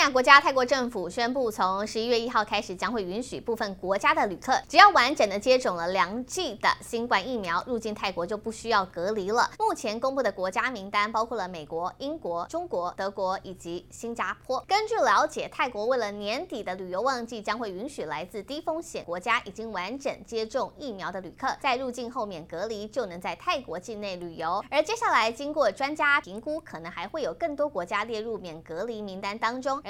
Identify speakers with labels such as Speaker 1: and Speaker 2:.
Speaker 1: 亚国家泰国政府宣布，从十一月一号开始，将会允许部分国家的旅客，只要完整的接种了两剂的新冠疫苗，入境泰国就不需要隔离了。目前公布的国家名单包括了美国、英国、中国、德国以及新加坡。根据了解，泰国为了年底的旅游旺季，将会允许来自低风险国家已经完整接种疫苗的旅客，在入境后免隔离，就能在泰国境内旅游。而接下来经过专家评估，可能还会有更多国家列入免隔离名单当中。